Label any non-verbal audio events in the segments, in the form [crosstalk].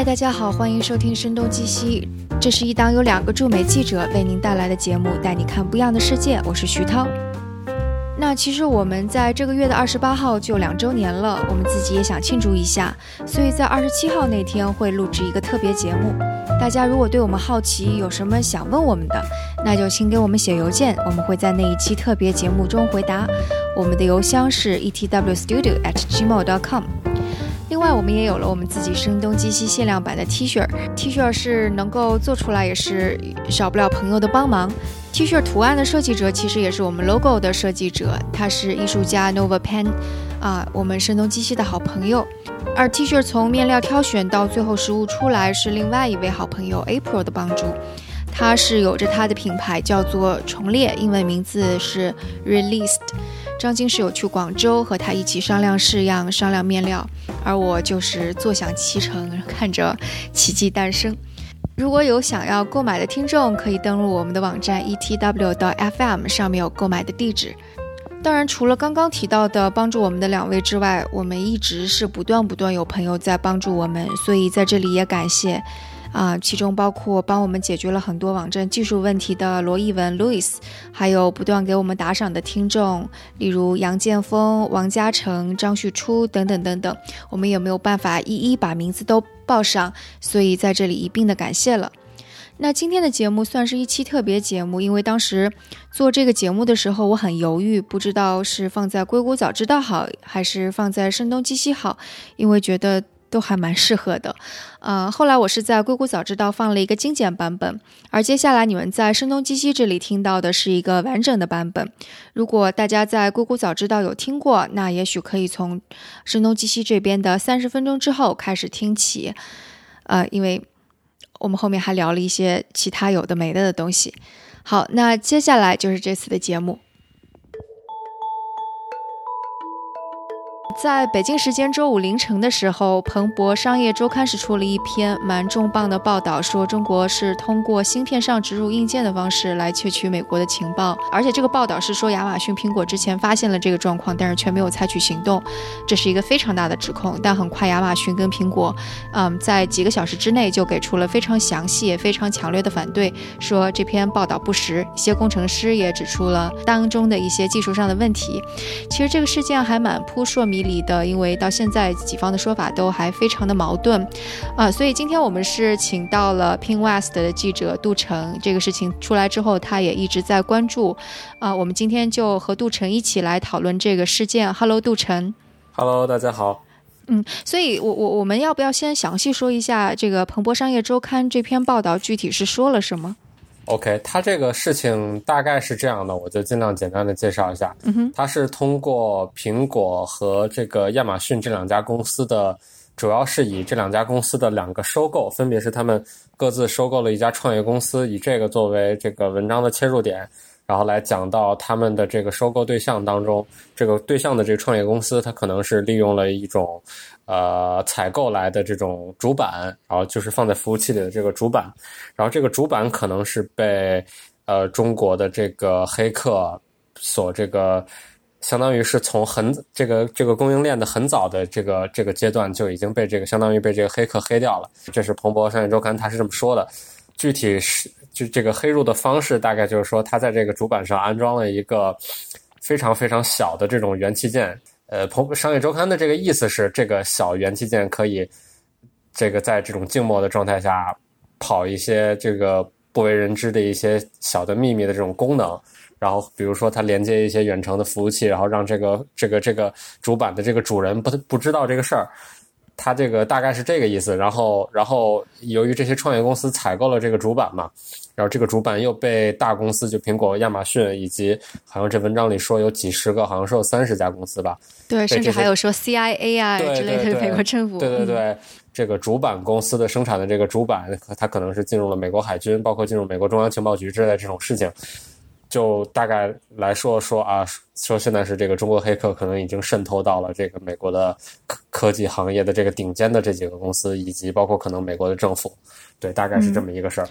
嗨，大家好，欢迎收听《声东击西》，这是一档由两个驻美记者为您带来的节目，带你看不一样的世界。我是徐涛。那其实我们在这个月的二十八号就两周年了，我们自己也想庆祝一下，所以在二十七号那天会录制一个特别节目。大家如果对我们好奇，有什么想问我们的，那就请给我们写邮件，我们会在那一期特别节目中回答。我们的邮箱是 etwstudio@gmail.com。另外，我们也有了我们自己声东击西限量版的 T 恤，T 恤是能够做出来，也是少不了朋友的帮忙。T 恤图案的设计者其实也是我们 logo 的设计者，他是艺术家 Nova Pen，啊，我们声东击西的好朋友。而 T 恤从面料挑选到最后实物出来，是另外一位好朋友 April 的帮助。他是有着他的品牌叫做重列，英文名字是 Released。张晶是有去广州和他一起商量式样、商量面料，而我就是坐享其成，看着奇迹诞生。如果有想要购买的听众，可以登录我们的网站 etw 到 fm，上面有购买的地址。当然，除了刚刚提到的帮助我们的两位之外，我们一直是不断不断有朋友在帮助我们，所以在这里也感谢。啊，其中包括帮我们解决了很多网站技术问题的罗艺文 Louis，还有不断给我们打赏的听众，例如杨建峰、王嘉诚、张旭初等等等等，我们也没有办法一一把名字都报上，所以在这里一并的感谢了。那今天的节目算是一期特别节目，因为当时做这个节目的时候，我很犹豫，不知道是放在硅谷早知道好，还是放在声东击西好，因为觉得。都还蛮适合的，呃，后来我是在硅谷早知道放了一个精简版本，而接下来你们在声东击西这里听到的是一个完整的版本。如果大家在硅谷早知道有听过，那也许可以从声东击西这边的三十分钟之后开始听起，呃，因为我们后面还聊了一些其他有的没的的东西。好，那接下来就是这次的节目。在北京时间周五凌晨的时候，彭博商业周刊是出了一篇蛮重磅的报道，说中国是通过芯片上植入硬件的方式来窃取美国的情报，而且这个报道是说亚马逊、苹果之前发现了这个状况，但是却没有采取行动，这是一个非常大的指控。但很快亚马逊跟苹果，嗯，在几个小时之内就给出了非常详细也非常强烈的反对，说这篇报道不实。一些工程师也指出了当中的一些技术上的问题。其实这个事件还蛮扑朔迷离。的，因为到现在几方的说法都还非常的矛盾，啊，所以今天我们是请到了 Pin West 的记者杜成。这个事情出来之后，他也一直在关注，啊，我们今天就和杜成一起来讨论这个事件。Hello，杜成。Hello，大家好。嗯，所以我我我们要不要先详细说一下这个《彭博商业周刊》这篇报道具体是说了什么？OK，他这个事情大概是这样的，我就尽量简单的介绍一下。嗯哼，他是通过苹果和这个亚马逊这两家公司的，主要是以这两家公司的两个收购，分别是他们各自收购了一家创业公司，以这个作为这个文章的切入点，然后来讲到他们的这个收购对象当中，这个对象的这个创业公司，它可能是利用了一种。呃，采购来的这种主板，然后就是放在服务器里的这个主板，然后这个主板可能是被呃中国的这个黑客所这个，相当于是从很这个这个供应链的很早的这个这个阶段就已经被这个相当于被这个黑客黑掉了。这是彭博商业周刊他是这么说的，具体是就这个黑入的方式，大概就是说他在这个主板上安装了一个非常非常小的这种元器件。呃，彭商业周刊的这个意思是，这个小元器件可以，这个在这种静默的状态下跑一些这个不为人知的一些小的秘密的这种功能，然后比如说它连接一些远程的服务器，然后让这个这个这个主板的这个主人不不知道这个事儿。它这个大概是这个意思，然后，然后由于这些创业公司采购了这个主板嘛，然后这个主板又被大公司，就苹果、亚马逊以及好像这文章里说有几十个，好像是有三十家公司吧，对，甚至还有说 CIA 啊之类的美国政府，对对对，这个主板公司的生产的这个主板，它可能是进入了美国海军，包括进入美国中央情报局之类的这种事情。就大概来说说啊，说现在是这个中国黑客可能已经渗透到了这个美国的科科技行业的这个顶尖的这几个公司，以及包括可能美国的政府，对，大概是这么一个事儿。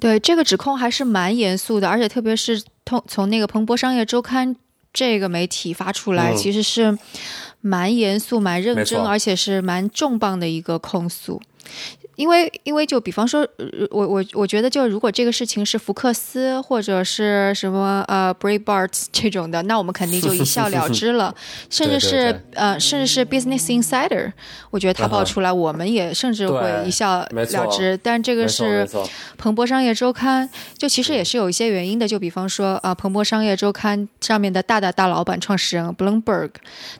对，这个指控还是蛮严肃的，而且特别是通从那个彭博商业周刊这个媒体发出来，其实是蛮严肃、蛮认真，而且是蛮重磅的一个控诉。因为因为就比方说，我我我觉得就如果这个事情是福克斯或者是什么呃 Breitbart 这种的，那我们肯定就一笑了之了。[laughs] 甚至是呃，甚至是 Business Insider，我觉得他爆出来，我们也甚至会一笑了之。但这个是彭博商业周刊，就其实也是有一些原因的。就比方说啊，彭博商业周刊上面的大大大老板创始人 Bloomberg，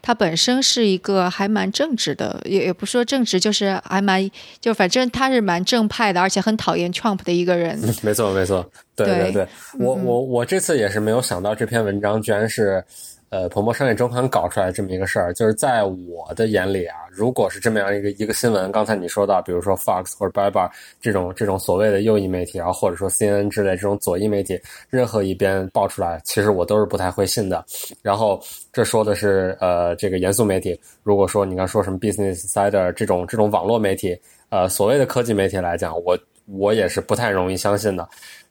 他本身是一个还蛮正直的，也也不说正直，就是还蛮就反正他是蛮正派的，而且很讨厌 Trump 的一个人。[laughs] 没错，没错，对对对，我我我这次也是没有想到这篇文章居然是。呃，彭博商业周刊搞出来这么一个事儿，就是在我的眼里啊，如果是这么样一个一个新闻，刚才你说到，比如说 Fox 或者 b i b a r 这种这种所谓的右翼媒体，然后或者说 CNN 之类这种左翼媒体，任何一边爆出来，其实我都是不太会信的。然后这说的是呃这个严肃媒体，如果说你刚说什么 Business Insider 这种这种网络媒体，呃所谓的科技媒体来讲，我我也是不太容易相信的。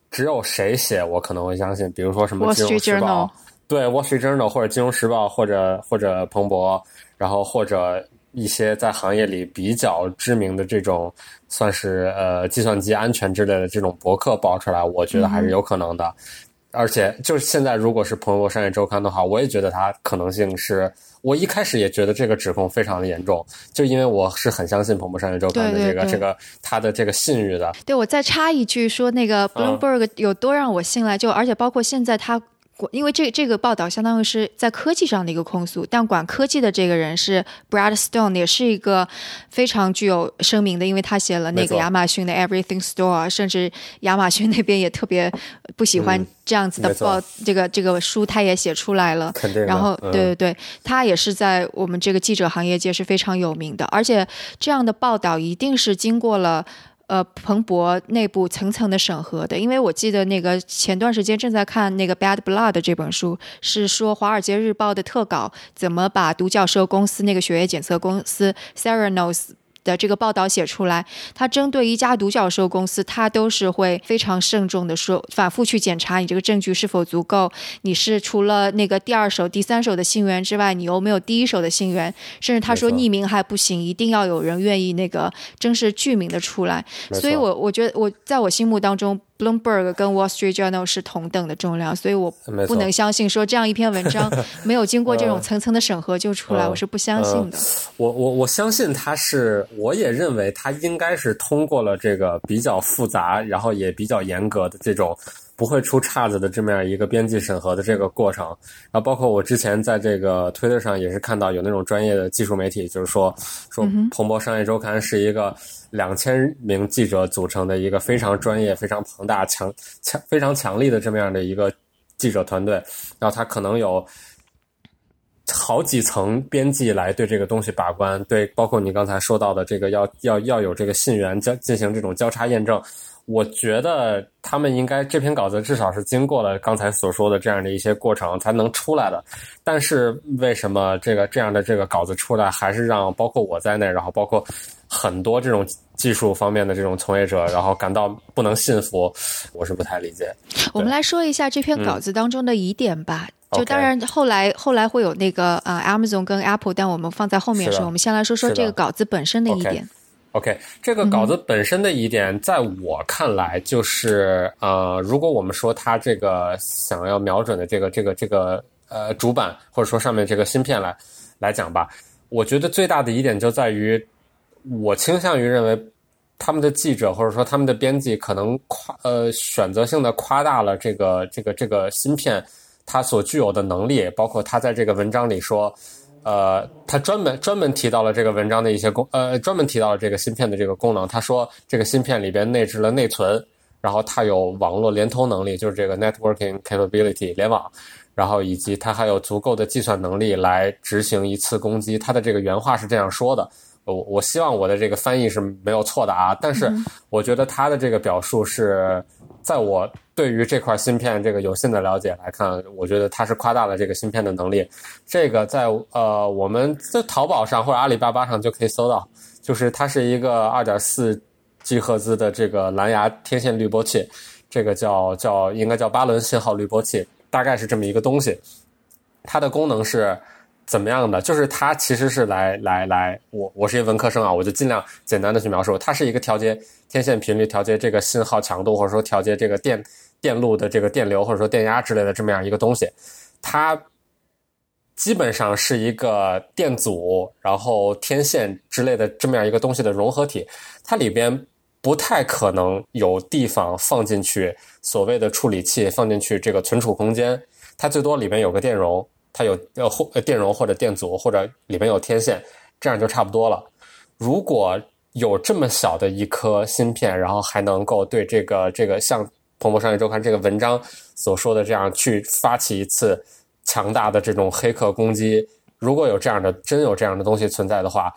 只有谁写我可能会相信，比如说什么金融时报。对《Wall Street Journal》或者《金融时报》或者或者彭博，然后或者一些在行业里比较知名的这种，算是呃计算机安全之类的这种博客爆出来，我觉得还是有可能的。而且就是现在，如果是《彭博商业周刊》的话，我也觉得它可能性是。我一开始也觉得这个指控非常的严重，就因为我是很相信《彭博商业周刊》的这个这个他的这个信誉的。对，我再插一句说，那个 Bloomberg 有多让我信赖，就而且包括现在他。因为这这个报道相当于是在科技上的一个控诉，但管科技的这个人是 Brad Stone，也是一个非常具有声名的，因为他写了那个亚马逊的 Everything Store，甚至亚马逊那边也特别不喜欢这样子的报，这个这个书他也写出来了。然后，对对对，他也是在我们这个记者行业界是非常有名的，而且这样的报道一定是经过了。呃，彭博内部层层的审核的，因为我记得那个前段时间正在看那个《Bad Blood》这本书，是说《华尔街日报》的特稿怎么把独角兽公司那个血液检测公司 Seranos。的这个报道写出来，他针对一家独角兽公司，他都是会非常慎重的说，反复去检查你这个证据是否足够，你是除了那个第二手、第三手的信源之外，你有没有第一手的信源？甚至他说匿名还不行，一定要有人愿意那个真实具名的出来。所以我我觉得我在我心目当中。Bloomberg 跟 Wall Street Journal 是同等的重量，所以我不能相信说这样一篇文章 [laughs] 没有经过这种层层的审核就出来，我是不相信的。我我我相信他是，我也认为他应该是通过了这个比较复杂，然后也比较严格的这种。不会出岔子的这么样一个编辑审核的这个过程，然后包括我之前在这个推特上也是看到有那种专业的技术媒体，就是说说彭博商业周刊是一个两千名记者组成的一个非常专业、非常庞大、强强非常强力的这么样的一个记者团队，然后他可能有好几层编辑来对这个东西把关，对，包括你刚才说到的这个要要要有这个信源交进行这种交叉验证。我觉得他们应该这篇稿子至少是经过了刚才所说的这样的一些过程才能出来的，但是为什么这个这样的这个稿子出来还是让包括我在内，然后包括很多这种技术方面的这种从业者，然后感到不能信服，我是不太理解。我们来说一下这篇稿子当中的疑点吧。就当然后来后来会有那个呃 Amazon 跟 Apple，但我们放在后面说。我们先来说说这个稿子本身的疑点。OK，这个稿子本身的疑点，在我看来就是，呃，如果我们说它这个想要瞄准的这个这个这个呃主板，或者说上面这个芯片来来讲吧，我觉得最大的疑点就在于，我倾向于认为他们的记者或者说他们的编辑可能夸呃选择性的夸大了这个这个这个芯片它所具有的能力，包括他在这个文章里说。呃，他专门专门提到了这个文章的一些功，呃，专门提到了这个芯片的这个功能。他说，这个芯片里边内置了内存，然后它有网络连通能力，就是这个 networking capability 联网，然后以及它还有足够的计算能力来执行一次攻击。他的这个原话是这样说的。我我希望我的这个翻译是没有错的啊，但是我觉得他的这个表述是在我对于这块芯片这个有限的了解来看，我觉得他是夸大了这个芯片的能力。这个在呃我们在淘宝上或者阿里巴巴上就可以搜到，就是它是一个二点四 G 赫兹的这个蓝牙天线滤波器，这个叫叫应该叫八轮信号滤波器，大概是这么一个东西。它的功能是。怎么样的？就是它其实是来来来，我我是一文科生啊，我就尽量简单的去描述，它是一个调节天线频率、调节这个信号强度，或者说调节这个电电路的这个电流或者说电压之类的这么样一个东西。它基本上是一个电阻，然后天线之类的这么样一个东西的融合体，它里边不太可能有地方放进去所谓的处理器，放进去这个存储空间，它最多里面有个电容。它有呃或电容或者电阻或者里面有天线，这样就差不多了。如果有这么小的一颗芯片，然后还能够对这个这个像《彭博商业周刊》这个文章所说的这样去发起一次强大的这种黑客攻击，如果有这样的真有这样的东西存在的话。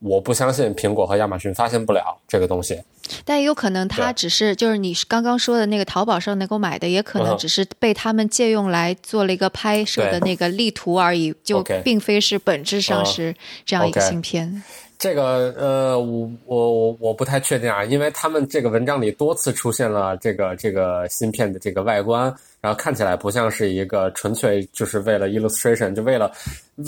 我不相信苹果和亚马逊发现不了这个东西，但也有可能它只是就是你刚刚说的那个淘宝上能够买的，也可能只是被他们借用来做了一个拍摄的那个例图而已，就并非是本质上是这样一个芯片。这个呃，我我我我不太确定啊，因为他们这个文章里多次出现了这个这个芯片的这个外观，然后看起来不像是一个纯粹就是为了 illustration，就为了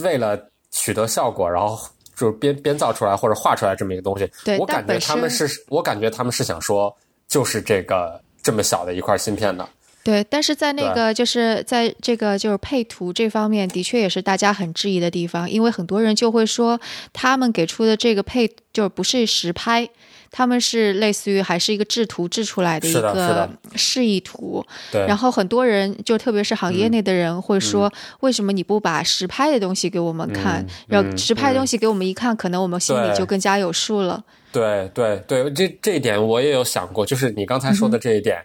为了取得效果，然后。就是编编造出来或者画出来这么一个东西，我感觉他们是，我感觉他们是想说，就是这个这么小的一块芯片的。对，但是在那个就是在这个就是配图这方面，的确也是大家很质疑的地方，因为很多人就会说，他们给出的这个配就是不是实拍。他们是类似于还是一个制图制出来的一个示意图，对。然后很多人就特别是行业内的人会说，为什么你不把实拍的东西给我们看？然后实拍的东西给我们一看，可能我们心里就更加有数了。对对对，这这一点我也有想过，就是你刚才说的这一点，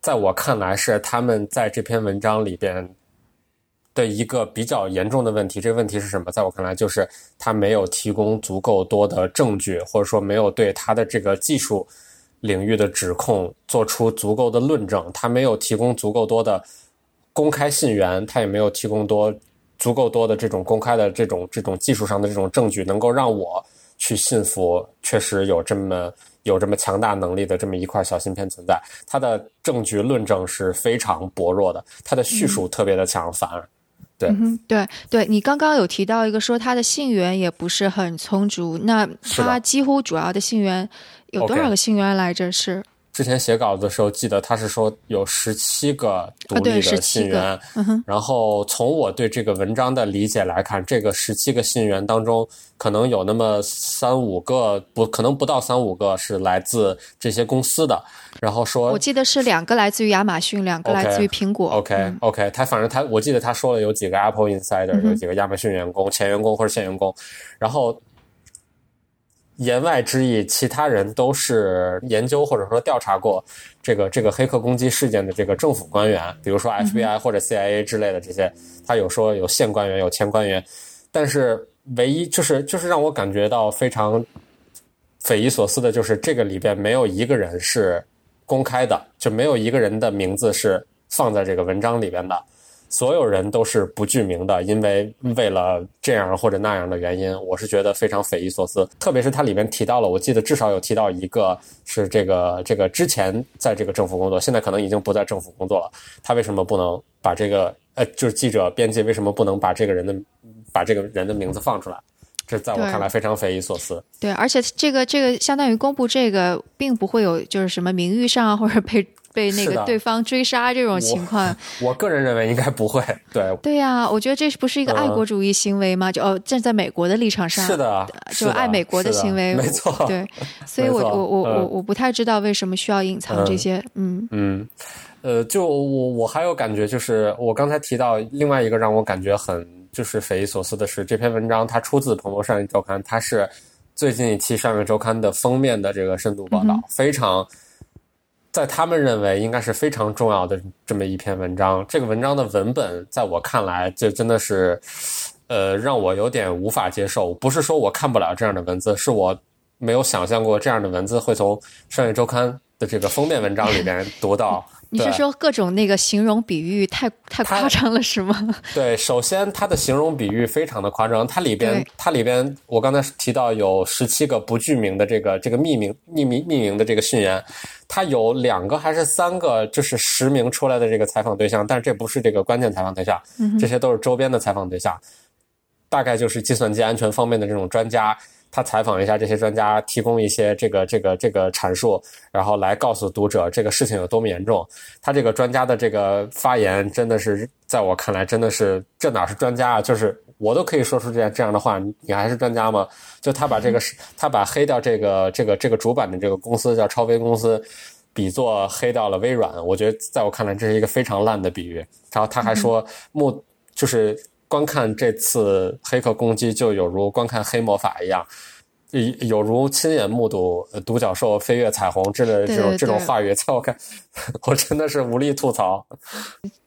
在我看来是他们在这篇文章里边。的一个比较严重的问题，这个问题是什么？在我看来，就是他没有提供足够多的证据，或者说没有对他的这个技术领域的指控做出足够的论证。他没有提供足够多的公开信源，他也没有提供多足够多的这种公开的这种这种技术上的这种证据，能够让我去信服，确实有这么有这么强大能力的这么一块小芯片存在。他的证据论证是非常薄弱的，他的叙述特别的强，反而。嗯哼，对对，你刚刚有提到一个说他的信源也不是很充足，那他几乎主要的信源有多少个信源来着？是？之前写稿子的时候，记得他是说有十七个独立的信源，然后从我对这个文章的理解来看，这个十七个信源当中，可能有那么三五个不，可能不到三五个是来自这些公司的。然后说，我记得是两个来自于亚马逊，两个来自于苹果。OK OK，他反正他，我记得他说了有几个 Apple Insider，有几个亚马逊员工、前员工或者现员工，然后。言外之意，其他人都是研究或者说调查过这个这个黑客攻击事件的这个政府官员，比如说 FBI 或者 CIA 之类的这些，他有说有现官员有前官员，但是唯一就是就是让我感觉到非常匪夷所思的就是这个里边没有一个人是公开的，就没有一个人的名字是放在这个文章里边的。所有人都是不具名的，因为为了这样或者那样的原因，我是觉得非常匪夷所思。特别是它里面提到了，我记得至少有提到一个是这个这个之前在这个政府工作，现在可能已经不在政府工作了。他为什么不能把这个呃，就是记者编辑为什么不能把这个人的把这个人的名字放出来？这在我看来非常匪夷所思。对，而且这个这个相当于公布这个，并不会有就是什么名誉上或者被。被那个对方追杀这种情况，[laughs] 我个人认为应该不会。对对呀，我觉得这不是一个爱国主义行为吗？就哦，站在美国的立场上，是的，就爱美国的行为，没错。对，[laughs] 所以我我我我我不太知道为什么需要隐藏这些。嗯嗯，呃，就我我还有感觉，就是我刚才提到另外一个让我感觉很就是匪夷所思的是，这篇文章它出自《彭博商业周刊》，它是最近一期《商业周刊》的封面的这个深度报道，非常。在他们认为应该是非常重要的这么一篇文章，这个文章的文本在我看来就真的是，呃，让我有点无法接受。不是说我看不了这样的文字，是我没有想象过这样的文字会从《商业周刊》的这个封面文章里边读到。你是说各种那个形容比喻太太夸张了是吗？对，首先它的形容比喻非常的夸张，它里边它里边我刚才提到有十七个不具名的这个这个匿名匿名匿名的这个讯言，它有两个还是三个就是实名出来的这个采访对象，但是这不是这个关键采访对象，这些都是周边的采访对象。大概就是计算机安全方面的这种专家。他采访一下这些专家，提供一些这个这个这个阐述，然后来告诉读者这个事情有多么严重。他这个专家的这个发言，真的是在我看来，真的是这哪是专家啊？就是我都可以说出这样这样的话，你还是专家吗？就他把这个他把黑掉这个这个这个主板的这个公司叫超微公司，比作黑掉了微软。我觉得在我看来，这是一个非常烂的比喻。然后他还说目就是。观看这次黑客攻击，就有如观看黑魔法一样，有如亲眼目睹独角兽飞越彩虹之类的这种这种话语，在我看，[laughs] 我真的是无力吐槽。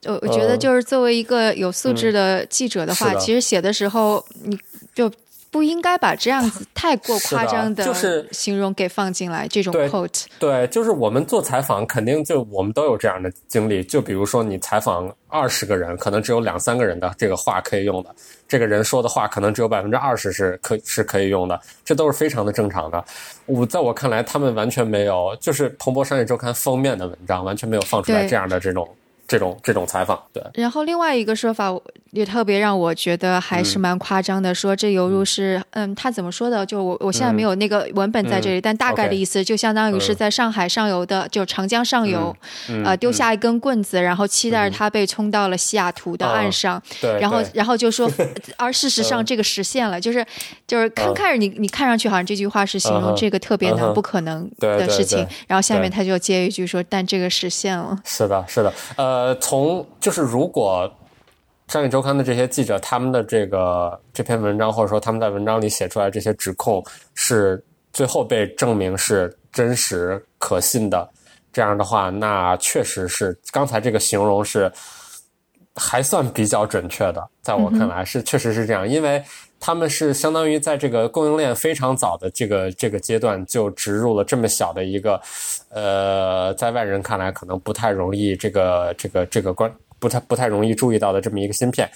我我觉得，就是作为一个有素质的记者的话，其实写的时候，你就。不应该把这样子 [laughs] 太过夸张的形容给放进来，这种 quote。对，就是我们做采访，肯定就我们都有这样的经历。就比如说，你采访二十个人，可能只有两三个人的这个话可以用的，这个人说的话可能只有百分之二十是可是可以用的，这都是非常的正常的。我在我看来，他们完全没有，就是《彭博商业周刊》封面的文章，完全没有放出来这样的这种。这种这种采访，对。然后另外一个说法也特别让我觉得还是蛮夸张的，说这犹如是，嗯，他怎么说的？就我我现在没有那个文本在这里，但大概的意思就相当于是在上海上游的，就长江上游，呃，丢下一根棍子，然后期待着它被冲到了西雅图的岸上，对。然后然后就说，[laughs] 而事实上这个实现了，就是就是看看着你你看上去好像这句话是形容这个特别难不可能的事情，然后下面他就接一句说，但这个实现了。是的，是的，呃。呃，从就是如果商业周刊的这些记者他们的这个这篇文章，或者说他们在文章里写出来这些指控，是最后被证明是真实可信的，这样的话，那确实是刚才这个形容是还算比较准确的，在我看来是确实是这样，因为。他们是相当于在这个供应链非常早的这个这个阶段就植入了这么小的一个，呃，在外人看来可能不太容易这个这个这个关不太不太容易注意到的这么一个芯片。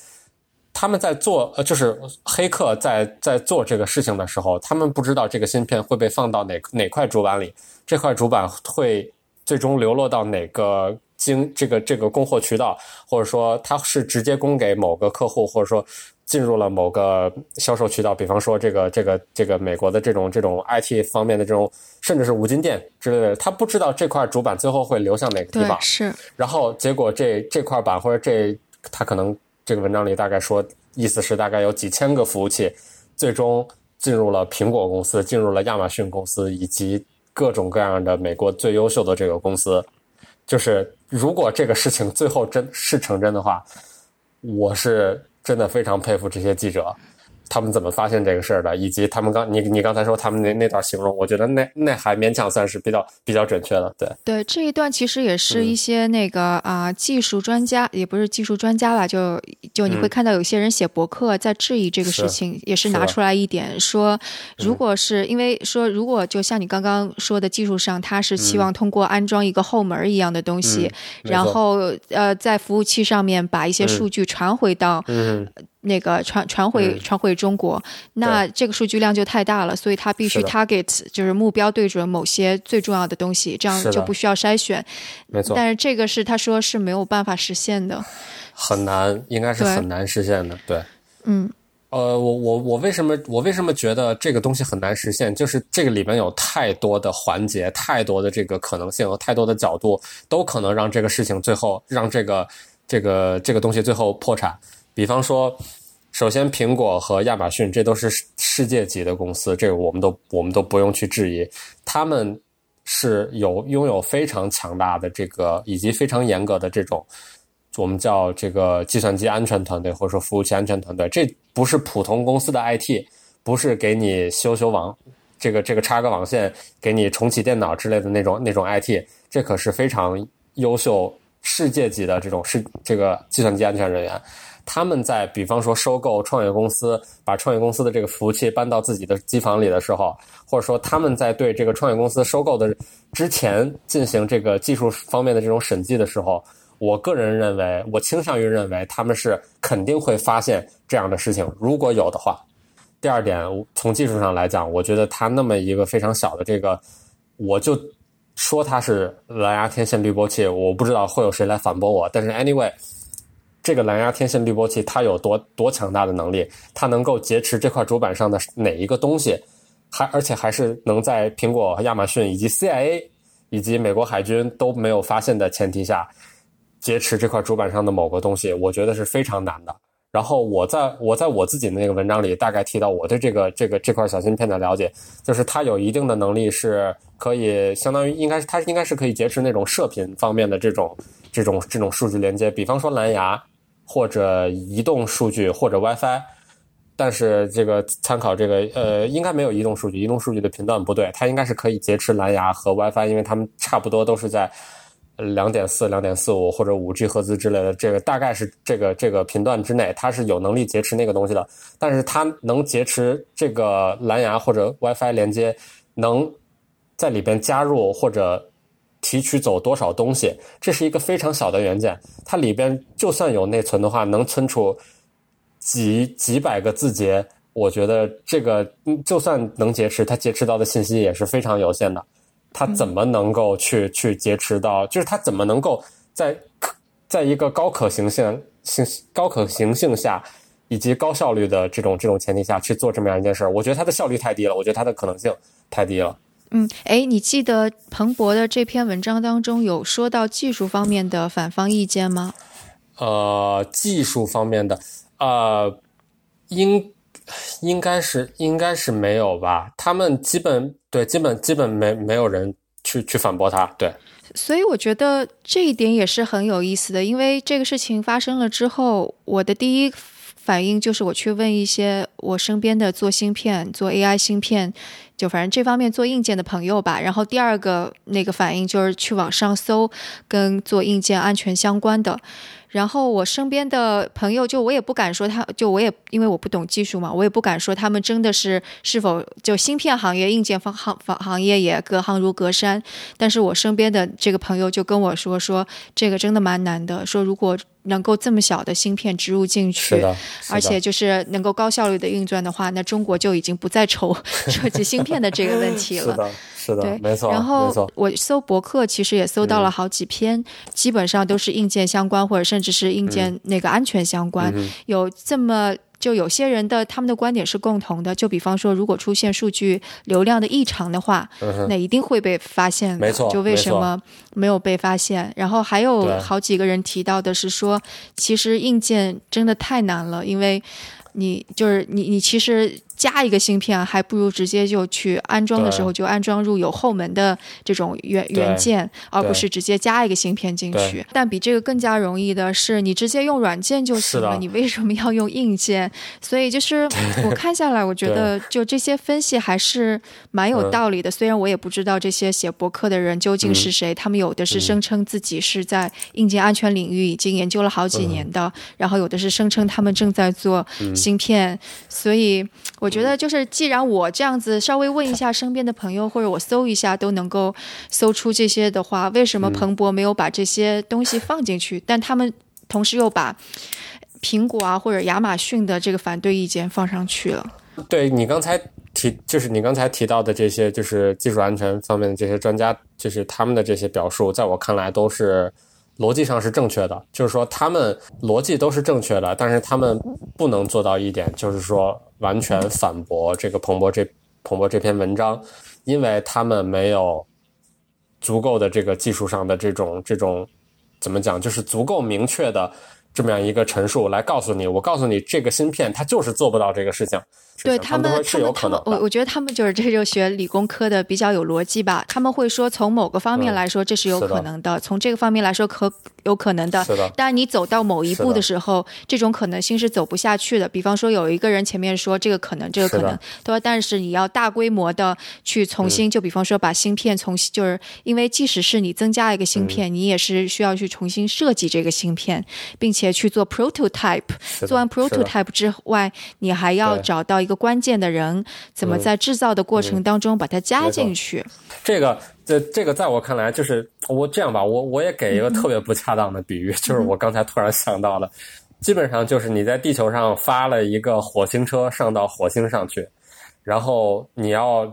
他们在做呃，就是黑客在在做这个事情的时候，他们不知道这个芯片会被放到哪哪块主板里，这块主板会最终流落到哪个经这个这个供货渠道，或者说它是直接供给某个客户，或者说。进入了某个销售渠道，比方说这个这个这个美国的这种这种 IT 方面的这种，甚至是五金店之类的，他不知道这块主板最后会流向哪个地方。是。然后结果这这块板或者这他可能这个文章里大概说意思是大概有几千个服务器，最终进入了苹果公司，进入了亚马逊公司以及各种各样的美国最优秀的这个公司。就是如果这个事情最后真是成真的话，我是。真的非常佩服这些记者。他们怎么发现这个事儿的？以及他们刚你你刚才说他们那那段形容，我觉得那那还勉强算是比较比较准确的。对对，这一段其实也是一些那个啊技术专家，也不是技术专家吧，就就你会看到有些人写博客在质疑这个事情，也是拿出来一点说，如果是因为说如果就像你刚刚说的技术上，他是希望通过安装一个后门一样的东西，然后呃在服务器上面把一些数据传回到。那个传传回传回中国，那这个数据量就太大了，所以它必须 target 就是目标对准某些最重要的东西，这样就不需要筛选。没错，但是这个是他说是没有办法实现的，很难，应该是很难实现的。对，嗯，呃，我我我为什么我为什么觉得这个东西很难实现？就是这个里面有太多的环节，太多的这个可能性和太多的角度，都可能让这个事情最后让这个这个这个东西最后破产。比方说，首先，苹果和亚马逊这都是世界级的公司，这个我们都我们都不用去质疑，他们是有拥有非常强大的这个以及非常严格的这种我们叫这个计算机安全团队或者说服务器安全团队，这不是普通公司的 IT，不是给你修修网，这个这个插个网线给你重启电脑之类的那种那种 IT，这可是非常优秀世界级的这种是这个计算机安全人员。他们在比方说收购创业公司，把创业公司的这个服务器搬到自己的机房里的时候，或者说他们在对这个创业公司收购的之前进行这个技术方面的这种审计的时候，我个人认为，我倾向于认为他们是肯定会发现这样的事情，如果有的话。第二点，从技术上来讲，我觉得它那么一个非常小的这个，我就说它是蓝牙天线滤波器，我不知道会有谁来反驳我，但是 anyway。这个蓝牙天线滤波器它有多多强大的能力，它能够劫持这块主板上的哪一个东西，还而且还是能在苹果、亚马逊以及 CIA 以及美国海军都没有发现的前提下劫持这块主板上的某个东西，我觉得是非常难的。然后我在我在我自己的那个文章里大概提到我对这个这个这块小芯片的了解，就是它有一定的能力是可以相当于应该它应该是可以劫持那种射频方面的这种这种这种数据连接，比方说蓝牙或者移动数据或者 WiFi。但是这个参考这个呃应该没有移动数据，移动数据的频段不对，它应该是可以劫持蓝牙和 WiFi，因为它们差不多都是在。两点四、两点四五或者五 G 赫兹之类的，这个大概是这个这个频段之内，它是有能力劫持那个东西的。但是它能劫持这个蓝牙或者 WiFi 连接，能在里边加入或者提取走多少东西，这是一个非常小的元件。它里边就算有内存的话，能存储几几百个字节，我觉得这个就算能劫持，它劫持到的信息也是非常有限的。它怎么能够去去劫持到？就是它怎么能够在在一个高可行性性高可行性下，以及高效率的这种这种前提下去做这么样一件事儿？我觉得它的效率太低了，我觉得它的可能性太低了。嗯，哎，你记得彭博的这篇文章当中有说到技术方面的反方意见吗？呃，技术方面的，呃，应。应该是应该是没有吧？他们基本对基本基本没没有人去去反驳他。对，所以我觉得这一点也是很有意思的。因为这个事情发生了之后，我的第一反应就是我去问一些我身边的做芯片、做 AI 芯片，就反正这方面做硬件的朋友吧。然后第二个那个反应就是去网上搜跟做硬件安全相关的。然后我身边的朋友，就我也不敢说他，就我也因为我不懂技术嘛，我也不敢说他们真的是是否就芯片行业、硬件方行行行业也隔行如隔山。但是我身边的这个朋友就跟我说，说这个真的蛮难的，说如果能够这么小的芯片植入进去，[laughs] 而且就是能够高效率的运转的话，那中国就已经不再愁 [laughs] 设计芯片的这个问题 [laughs] 了。是的，没错。然后我搜博客，其实也搜到了好几篇，基本上都是硬件相关，或者甚至是硬件那个安全相关。有这么就有些人的他们的观点是共同的，就比方说，如果出现数据流量的异常的话，那一定会被发现。没错，就为什么没有被发现？然后还有好几个人提到的是说，其实硬件真的太难了，因为你就是你，你其实。加一个芯片，还不如直接就去安装的时候就安装入有后门的这种元元件，而不是直接加一个芯片进去。但比这个更加容易的是，你直接用软件就行了。你为什么要用硬件？所以就是我看下来，我觉得就这些分析还是蛮有道理的。虽然我也不知道这些写博客的人究竟是谁，他们有的是声称自己是在硬件安全领域已经研究了好几年的，然后有的是声称他们正在做芯片。所以我。觉得就是，既然我这样子稍微问一下身边的朋友，或者我搜一下都能够搜出这些的话，为什么彭博没有把这些东西放进去？但他们同时又把苹果啊或者亚马逊的这个反对意见放上去了。对你刚才提，就是你刚才提到的这些，就是技术安全方面的这些专家，就是他们的这些表述，在我看来都是。逻辑上是正确的，就是说他们逻辑都是正确的，但是他们不能做到一点，就是说完全反驳这个彭博这彭博这篇文章，因为他们没有足够的这个技术上的这种这种怎么讲，就是足够明确的这么样一个陈述来告诉你，我告诉你这个芯片它就是做不到这个事情。对他们，他们，他们，我我觉得他们就是这就学理工科的比较有逻辑吧。他们会说，从某个方面来说这是有可能的，从这个方面来说可有可能的。但你走到某一步的时候，这种可能性是走不下去的。比方说，有一个人前面说这个可能，这个可能，他说，但是你要大规模的去重新，就比方说把芯片重新，就是因为即使是你增加一个芯片，你也是需要去重新设计这个芯片，并且去做 prototype。做完 prototype 之外，你还要找到一个关键的人怎么在制造的过程当中把它加进去？这个，这这个在我看来就是我这样吧，我我也给一个特别不恰当的比喻，就是我刚才突然想到了，基本上就是你在地球上发了一个火星车上到火星上去，然后你要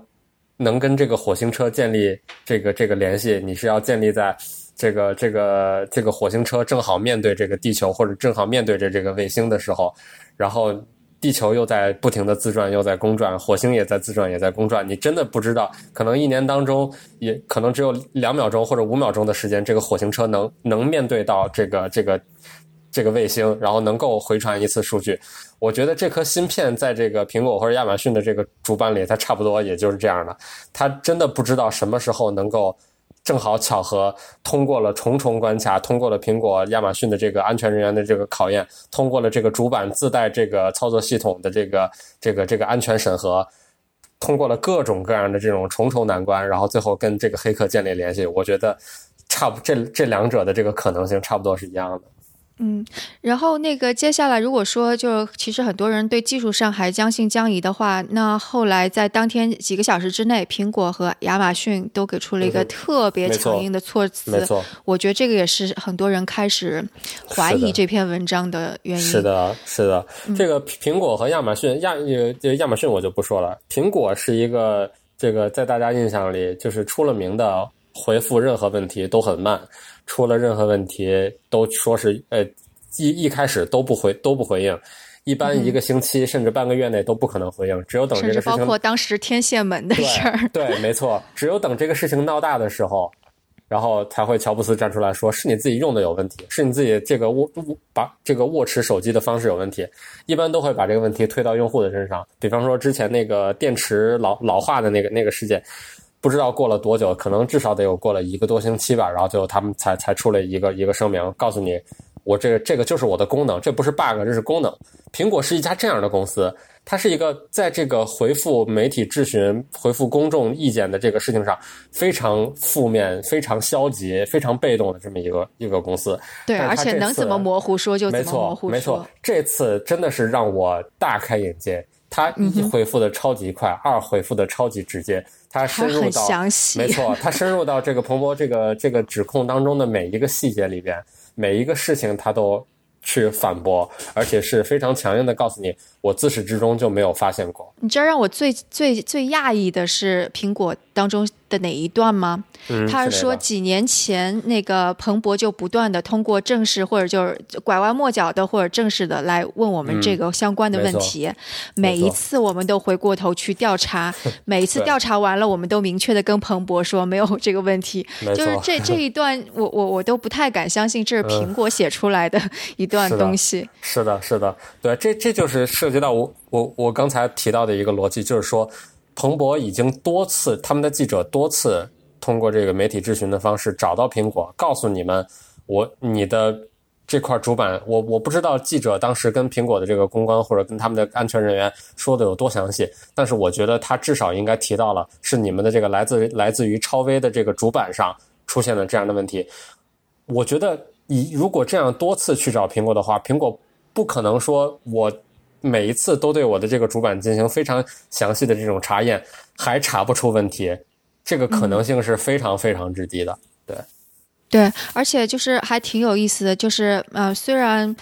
能跟这个火星车建立这个这个联系，你是要建立在这个这个这个火星车正好面对这个地球，或者正好面对着这个卫星的时候，然后地球又在不停的自转，又在公转，火星也在自转，也在公转。你真的不知道，可能一年当中，也可能只有两秒钟或者五秒钟的时间，这个火星车能能面对到这个这个这个卫星，然后能够回传一次数据。我觉得这颗芯片在这个苹果或者亚马逊的这个主板里，它差不多也就是这样的。它真的不知道什么时候能够正好巧合通过了重重关卡，通过了苹果、亚马逊的这个安全人员的这个考验，通过了这个主板自带这个操作系统的这个这个这个安全审核，通过了各种各样的这种重重难关，然后最后跟这个黑客建立联系。我觉得差不这这两者的这个可能性差不多是一样的。嗯，然后那个接下来，如果说就其实很多人对技术上还将信将疑的话，那后来在当天几个小时之内，苹果和亚马逊都给出了一个特别强硬的措辞。没错，我觉得这个也是很多人开始怀疑这篇文章的原因。是的，是的，这个苹果和亚马逊亚呃亚马逊我就不说了，苹果是一个这个在大家印象里就是出了名的回复任何问题都很慢。出了任何问题，都说是呃一一开始都不回都不回应，一般一个星期甚至半个月内都不可能回应，只有等这个事情包括当时天线门的事儿，对，没错，只有等这个事情闹大的时候，然后才会乔布斯站出来说是你自己用的有问题，是你自己这个握把这个握持手机的方式有问题，一般都会把这个问题推到用户的身上，比方说之前那个电池老老化的那个那个事件。不知道过了多久，可能至少得有过了一个多星期吧，然后最后他们才才出了一个一个声明，告诉你，我这个这个就是我的功能，这不是 bug，这是功能。苹果是一家这样的公司，它是一个在这个回复媒体质询、回复公众意见的这个事情上非常负面、非常消极、非常被动的这么一个一个公司。对，而且能怎么模糊说就怎么模糊说。没错，这次真的是让我大开眼界。他一回复的超级快，二回复的超级直接。他深入到，没错，他深入到这个彭博这个这个指控当中的每一个细节里边，每一个事情他都去反驳，而且是非常强硬的告诉你，我自始至终就没有发现过。你知道让我最最最讶异的是苹果当中。的哪一段吗？他说几年前那个彭博就不断的通过正式或者就是拐弯抹角的或者正式的来问我们这个相关的问题，每一次我们都回过头去调查，[laughs] 每一次调查完了，我们都明确的跟彭博说没有 [laughs] 这个问题。就是这这一段，[laughs] 我我我都不太敢相信这是苹果写出来的一段东西。是的，是的，对，这这就是涉及到我我我刚才提到的一个逻辑，就是说。彭博已经多次，他们的记者多次通过这个媒体质询的方式找到苹果，告诉你们，我你的这块主板，我我不知道记者当时跟苹果的这个公关或者跟他们的安全人员说的有多详细，但是我觉得他至少应该提到了是你们的这个来自来自于超威的这个主板上出现了这样的问题。我觉得你如果这样多次去找苹果的话，苹果不可能说我。每一次都对我的这个主板进行非常详细的这种查验，还查不出问题，这个可能性是非常非常之低的。对，对，而且就是还挺有意思的，就是呃，虽然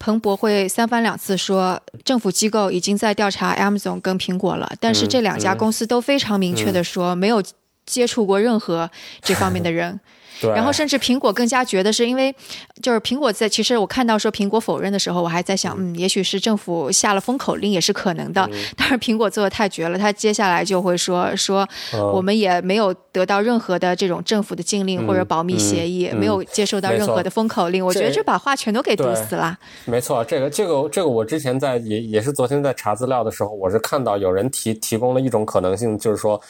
彭博会三番两次说政府机构已经在调查 Amazon 跟苹果了，但是这两家公司都非常明确的说没有接触过任何这方面的人。[laughs] 然后甚至苹果更加觉得是因为，就是苹果在其实我看到说苹果否认的时候，我还在想，嗯，也许是政府下了封口令也是可能的。但是苹果做的太绝了，他接下来就会说说我们也没有得到任何的这种政府的禁令或者保密协议，没有接受到任何的封口令。我觉得这把话全都给堵死了。没错，这个这个这个我之前在也也是昨天在查资料的时候，我是看到有人提提供了一种可能性，就是说。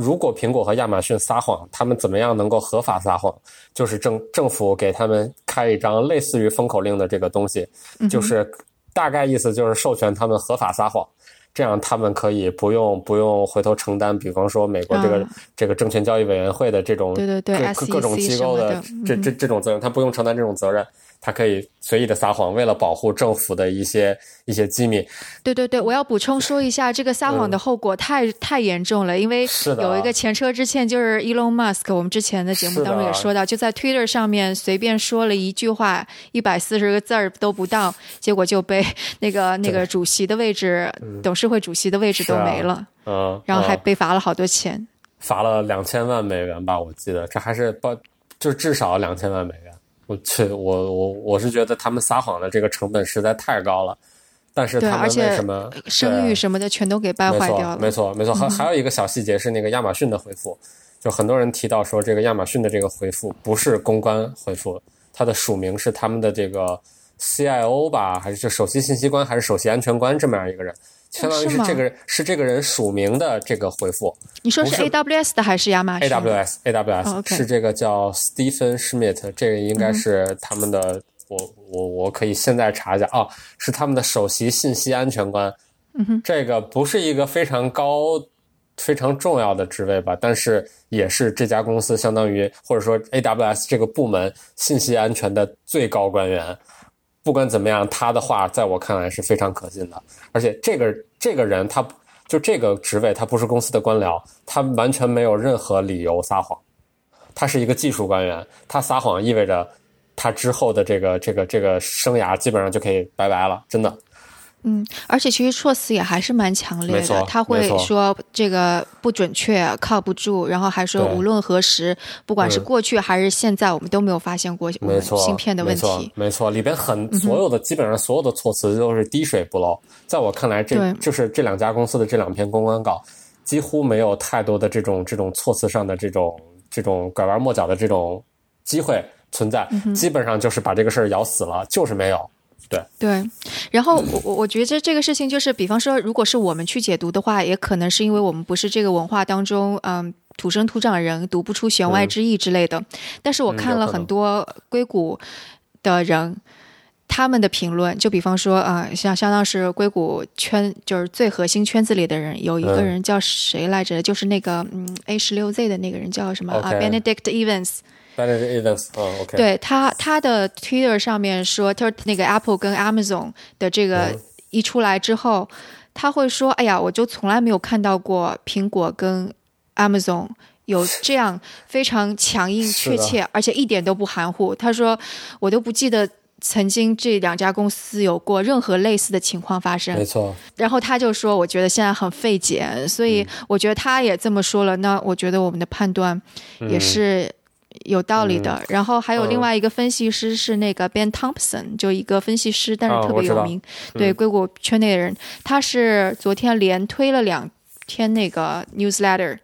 如果苹果和亚马逊撒谎，他们怎么样能够合法撒谎？就是政政府给他们开一张类似于封口令的这个东西，就是大概意思就是授权他们合法撒谎，这样他们可以不用不用回头承担，比方说美国这个这个证券交易委员会的这种对对对各各种机构的这这这种责任，他不用承担这种责任。他可以随意的撒谎，为了保护政府的一些一些机密。对对对，我要补充说一下，这个撒谎的后果太太严重了，因为有一个前车之鉴，就是 Elon Musk，我们之前的节目当中也说到，就在 Twitter 上面随便说了一句话，一百四十个字儿都不到，结果就被 [laughs] 那个那个主席的位置，董事会主席的位置都没了，嗯，然后还被罚了好多钱，罚了两千万美元吧，我记得，这还是不。就至少两千万美元。[laughs] 我去，我我我是觉得他们撒谎的这个成本实在太高了。但是他们为什么声誉什么的全都给败坏掉了？没错，没错，没错。还还有一个小细节是那个亚马逊的回复，就很多人提到说这个亚马逊的这个回复不是公关回复，它的署名是他们的这个 CIO 吧，还是就首席信息官，还是首席安全官这么样一个人？相当于是这个人是这个人署名的这个回复。你说是 AWS 的还是亚马逊？AWS AWS 是这个叫 Stephen Schmidt，这个应该是他们的。我我我可以现在查一下啊，是他们的首席信息安全官。嗯哼，这个不是一个非常高、非常重要的职位吧？但是也是这家公司相当于或者说 AWS 这个部门信息安全的最高官员。不管怎么样，他的话在我看来是非常可信的。而且这个这个人，他就这个职位，他不是公司的官僚，他完全没有任何理由撒谎。他是一个技术官员，他撒谎意味着他之后的这个这个这个生涯基本上就可以拜拜了，真的。嗯，而且其实措辞也还是蛮强烈的，他会说这个不准确、靠不住，然后还说无论何时，不管是过去还是现在，我们都没有发现过芯片的问题。没错，里边很所有的基本上所有的措辞都是滴水不漏。在我看来，这就是这两家公司的这两篇公关稿几乎没有太多的这种这种措辞上的这种这种拐弯抹角的这种机会存在，基本上就是把这个事儿咬死了，就是没有。对对，然后我我我觉得这个事情就是，比方说，如果是我们去解读的话，也可能是因为我们不是这个文化当中，嗯，土生土长人，读不出弦外之意之类的。但是我看了很多硅谷的人他们的评论，就比方说，啊，像相当是硅谷圈就是最核心圈子里的人，有一个人叫谁来着？就是那个嗯 A 十六 Z 的那个人叫什么啊？Benedict Evans。对他，他的 Twitter 上面说，他说那个 Apple 跟 Amazon 的这个一出来之后，他会说：“哎呀，我就从来没有看到过苹果跟 Amazon 有 [laughs] 这样非常强硬、确切，而且一点都不含糊。”他说：“我都不记得曾经这两家公司有过任何类似的情况发生。”没错。然后他就说：“我觉得现在很费解，所以我觉得他也这么说了。那我觉得我们的判断也是。”有道理的，然后还有另外一个分析师是那个 Ben Thompson，就一个分析师，但是特别有名，对硅谷圈内的人，他是昨天连推了两天那个 newsletter，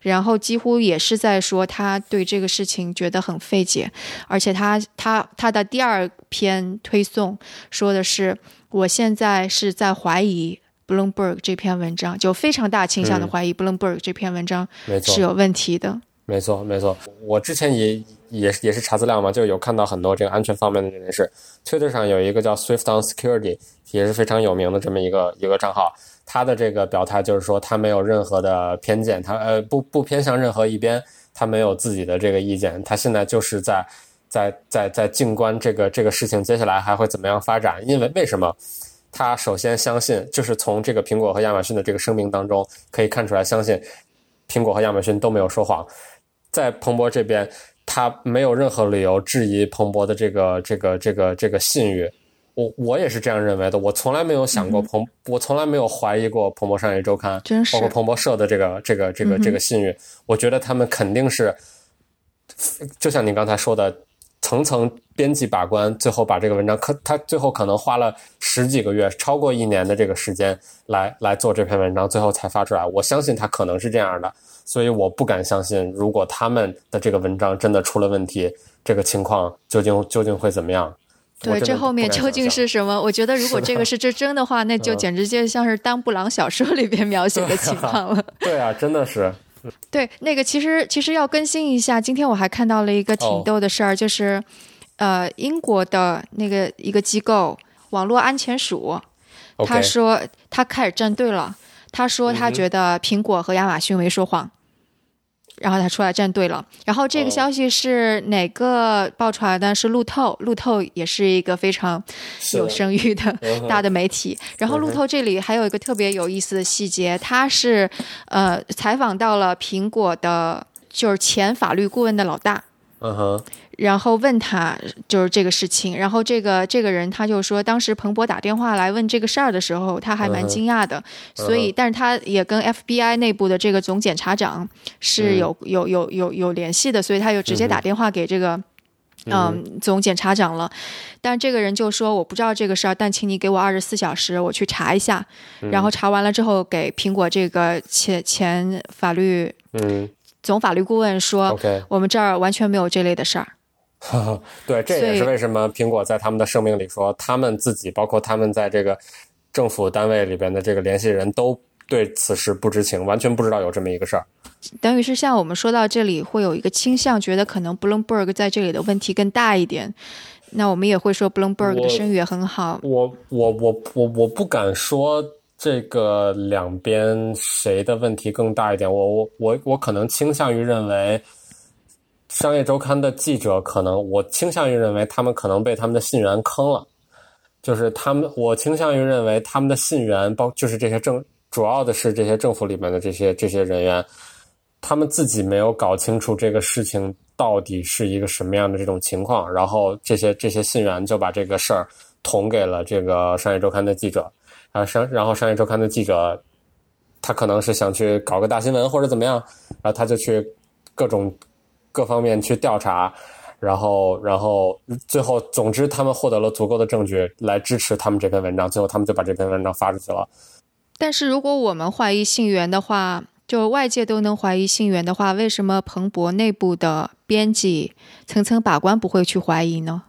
然后几乎也是在说他对这个事情觉得很费解，而且他他他的第二篇推送说的是，我现在是在怀疑 Bloomberg 这篇文章，就非常大倾向的怀疑 Bloomberg 这篇文章是有问题的。没错，没错。我之前也也也是查资料嘛，就有看到很多这个安全方面的人士。Twitter 上有一个叫 Swift on Security，也是非常有名的这么一个一个账号。他的这个表态就是说，他没有任何的偏见，他呃不不偏向任何一边，他没有自己的这个意见。他现在就是在在在在静观这个这个事情接下来还会怎么样发展。因为为什么？他首先相信，就是从这个苹果和亚马逊的这个声明当中可以看出来，相信苹果和亚马逊都没有说谎。在彭博这边，他没有任何理由质疑彭博的这个这个这个这个信誉。我我也是这样认为的。我从来没有想过彭，我从来没有怀疑过彭博商业周刊，包括彭博社的这个这个这个这个信誉。我觉得他们肯定是，就像你刚才说的，层层编辑把关，最后把这个文章，可他最后可能花了十几个月，超过一年的这个时间来来做这篇文章，最后才发出来。我相信他可能是这样的。所以我不敢相信，如果他们的这个文章真的出了问题，这个情况究竟究竟会怎么样？对，这后面究竟是什么？我觉得如果这个是这真的话，那就简直就像是丹布朗小说里边描写的情况了。[laughs] 对啊，真的是。对，那个其实其实要更新一下。今天我还看到了一个挺逗的事儿，就是呃，英国的那个一个机构网络安全署，他说他开始站队了。他说他觉得苹果和亚马逊没说谎，然后他出来站队了。然后这个消息是哪个爆出来的？是路透，路透也是一个非常有声誉的大的媒体。然后路透这里还有一个特别有意思的细节，他是呃采访到了苹果的，就是前法律顾问的老大。嗯哼。然后问他就是这个事情，然后这个这个人他就说，当时彭博打电话来问这个事儿的时候，他还蛮惊讶的，所以但是他也跟 FBI 内部的这个总检察长是有有有有有联系的，所以他就直接打电话给这个。嗯，总检察长了，但这个人就说我不知道这个事儿，但请你给我二十四小时，我去查一下。然后查完了之后，给苹果这个前前法律嗯。总法律顾问说我们这儿完全没有这类的事儿。[laughs] 对，这也是为什么苹果在他们的声明里说，他们自己包括他们在这个政府单位里边的这个联系人都对此事不知情，完全不知道有这么一个事儿。等于是像我们说到这里，会有一个倾向，觉得可能 Bloomberg 在这里的问题更大一点。那我们也会说 Bloomberg 的声誉也很好。我我我我我不敢说这个两边谁的问题更大一点。我我我我可能倾向于认为，商业周刊的记者可能，我倾向于认为他们可能被他们的信源坑了。就是他们，我倾向于认为他们的信源，包就是这些政，主要的是这些政府里面的这些这些人员。他们自己没有搞清楚这个事情到底是一个什么样的这种情况，然后这些这些信源就把这个事儿捅给了这个商业周刊的记者，啊商然后商业周刊的记者，他可能是想去搞个大新闻或者怎么样，然后他就去各种各方面去调查，然后然后最后总之他们获得了足够的证据来支持他们这篇文章，最后他们就把这篇文章发出去了。但是如果我们怀疑信源的话，就外界都能怀疑信源的话，为什么彭博内部的编辑层层把关不会去怀疑呢？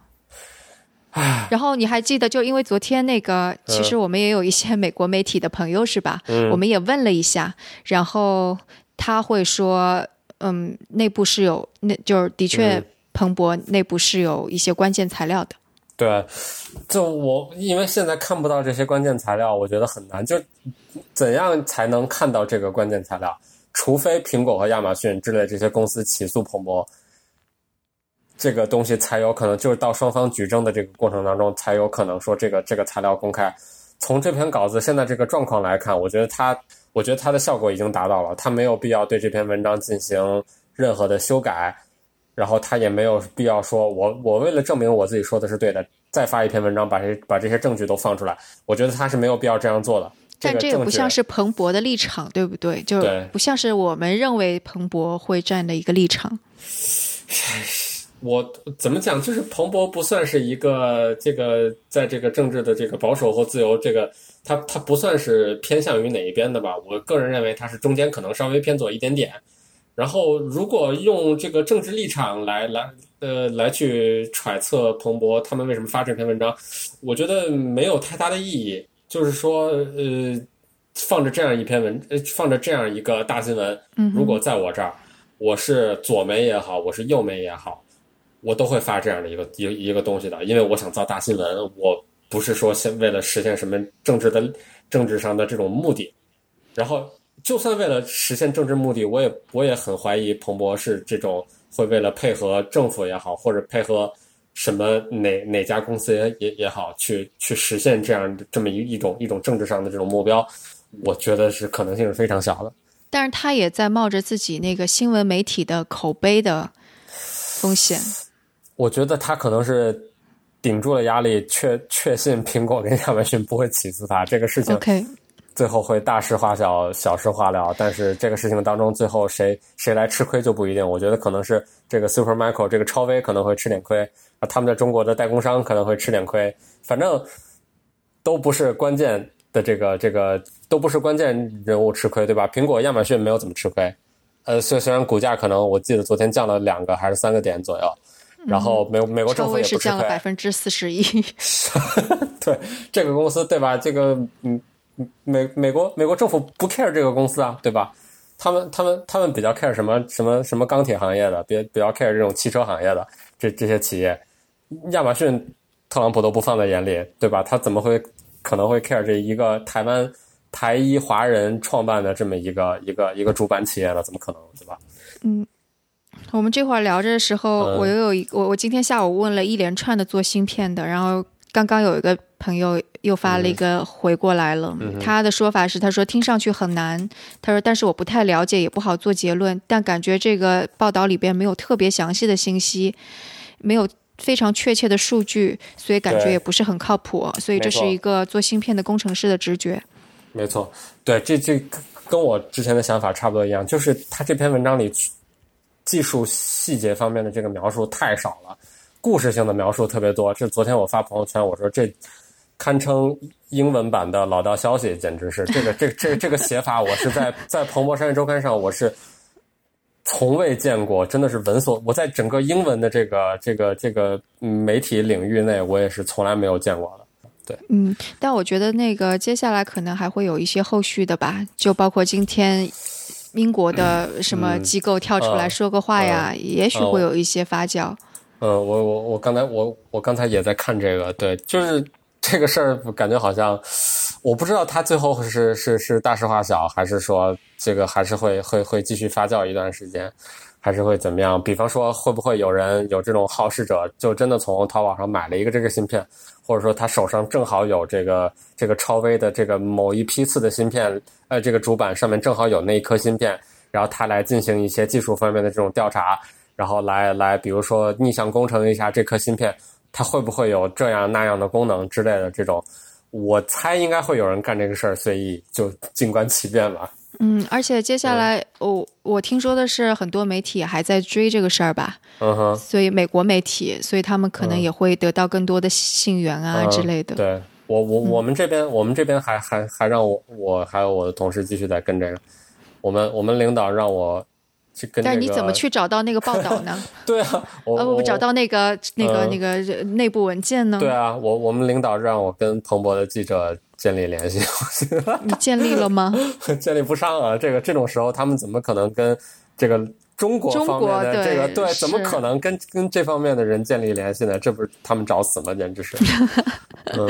[sighs] 然后你还记得，就因为昨天那个，其实我们也有一些美国媒体的朋友是吧？嗯，我们也问了一下，然后他会说，嗯，内部是有，那就是的确，彭博内部是有一些关键材料的。对，就我因为现在看不到这些关键材料，我觉得很难。就怎样才能看到这个关键材料？除非苹果和亚马逊之类这些公司起诉彭博，这个东西才有可能。就是到双方举证的这个过程当中，才有可能说这个这个材料公开。从这篇稿子现在这个状况来看，我觉得它，我觉得它的效果已经达到了。它没有必要对这篇文章进行任何的修改。然后它也没有必要说，我我为了证明我自己说的是对的，再发一篇文章，把这把这些证据都放出来。我觉得它是没有必要这样做的。但这也不像是彭博的立场，对不对？就不像是我们认为彭博会站的一个立场。我怎么讲？就是彭博不算是一个这个在这个政治的这个保守或自由这个，他他不算是偏向于哪一边的吧？我个人认为他是中间可能稍微偏左一点点。然后，如果用这个政治立场来来呃来去揣测彭博他们为什么发这篇文章，我觉得没有太大的意义。就是说，呃，放着这样一篇文，呃，放着这样一个大新闻，如果在我这儿，我是左媒也好，我是右媒也好，我都会发这样的一个一一个东西的，因为我想造大新闻，我不是说先为了实现什么政治的政治上的这种目的，然后。就算为了实现政治目的，我也我也很怀疑彭博是这种会为了配合政府也好，或者配合什么哪哪家公司也也也好，去去实现这样这么一一种一种政治上的这种目标，我觉得是可能性是非常小的。但是他也在冒着自己那个新闻媒体的口碑的风险。我觉得他可能是顶住了压力，确确信苹果跟亚马逊不会起诉他这个事情。OK。最后会大事化小，小事化了。但是这个事情当中，最后谁谁来吃亏就不一定。我觉得可能是这个 Super Micro 这个超威可能会吃点亏，啊，他们在中国的代工商可能会吃点亏。反正都不是关键的这个这个都不是关键人物吃亏，对吧？苹果、亚马逊没有怎么吃亏。呃，虽虽然股价可能我记得昨天降了两个还是三个点左右，然后美美国政府也是降了百分之四十一。[laughs] 对这个公司，对吧？这个嗯。美美国美国政府不 care 这个公司啊，对吧？他们他们他们比较 care 什么什么什么钢铁行业的，别比较 care 这种汽车行业的这这些企业。亚马逊特朗普都不放在眼里，对吧？他怎么会可能会 care 这一个台湾台裔华人创办的这么一个一个一个主板企业呢？怎么可能，对吧？嗯，我们这会儿聊着的时候，我又有一我我今天下午问了一连串的做芯片的，然后刚刚有一个朋友。又发了一个回过来了，他的说法是：他说听上去很难，他说但是我不太了解，也不好做结论，但感觉这个报道里边没有特别详细的信息。没有非常确切的数据，所以感觉也不是很靠谱。所以这是一个做芯片的工程师的直觉。没错，对，这这跟我之前的想法差不多一样，就是他这篇文章里技术细节方面的这个描述太少了，故事性的描述特别多。这昨天我发朋友圈，我说这堪称英文版的老道消息，简直是 [laughs] 这个这个这个这个写法，我是在在彭博商业周刊上我是从未见过，真的是闻所我在整个英文的这个这个这个嗯媒体领域内，我也是从来没有见过的。对嗯，但我觉得那个接下来可能还会有一些后续的吧，就包括今天英国的什么机构跳出来嗯说个话呀，也许会有一些发酵。嗯，我我我刚才我我刚才也在看这个，对，就是这个事儿，感觉好像我不知道他最后是是是大事化小，还是说这个还是会会会继续发酵一段时间，还是会怎么样？比方说，会不会有人有这种好事者，就真的从淘宝上买了一个这个芯片，或者说他手上正好有这个这个超微的这个某一批次的芯片，呃，这个主板上面正好有那一颗芯片，然后他来进行一些技术方面的这种调查。然后来来，比如说逆向工程一下这颗芯片，它会不会有这样那样的功能之类的这种，我猜应该会有人干这个事儿，所以就静观其变吧。嗯，而且接下来，我、我听说的是很多媒体还在追这个事儿吧，嗯哼，所以美国媒体，所以他们可能嗯。也会得到更多的信源啊、嗯之类的。对。我我我们这边我们这边还还还让我我还有我的同事继续在跟这个，我们我们领导让我但是你怎么？去找到那个报道呢？[laughs] 对啊，我呃，我我找到那个那个嗯那个内部文件呢？对啊，我我们领导让我跟彭博的记者建立联系，你建立了吗？[laughs] 建立不上啊！这个这种时候，他们怎么可能跟这个中国中方面的这个对怎么可能跟跟这方面的人建立联系呢？这不是他们找死吗？简直是。[laughs] 嗯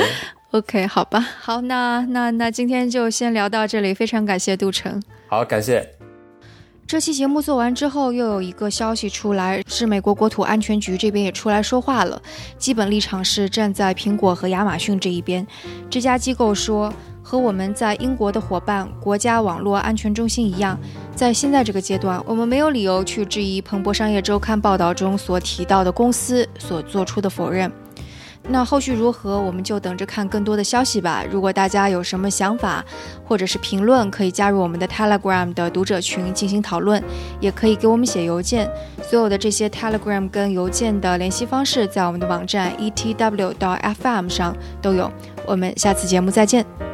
，OK，好吧，好，那那那今天就先聊到这里，非常感谢杜成。好，感谢。这期节目做完之后，又有一个消息出来，是美国国土安全局这边也出来说话了，基本立场是站在苹果和亚马逊这一边。这家机构说，和我们在英国的伙伴国家网络安全中心一样，在现在这个阶段，我们没有理由去质疑彭博商业周刊报道中所提到的公司所做出的否认。那后续如何，我们就等着看更多的消息吧。如果大家有什么想法或者是评论，可以加入我们的 Telegram 的读者群进行讨论，也可以给我们写邮件。所有的这些 Telegram 跟邮件的联系方式，在我们的网站 etw 到 fm 上都有。我们下次节目再见。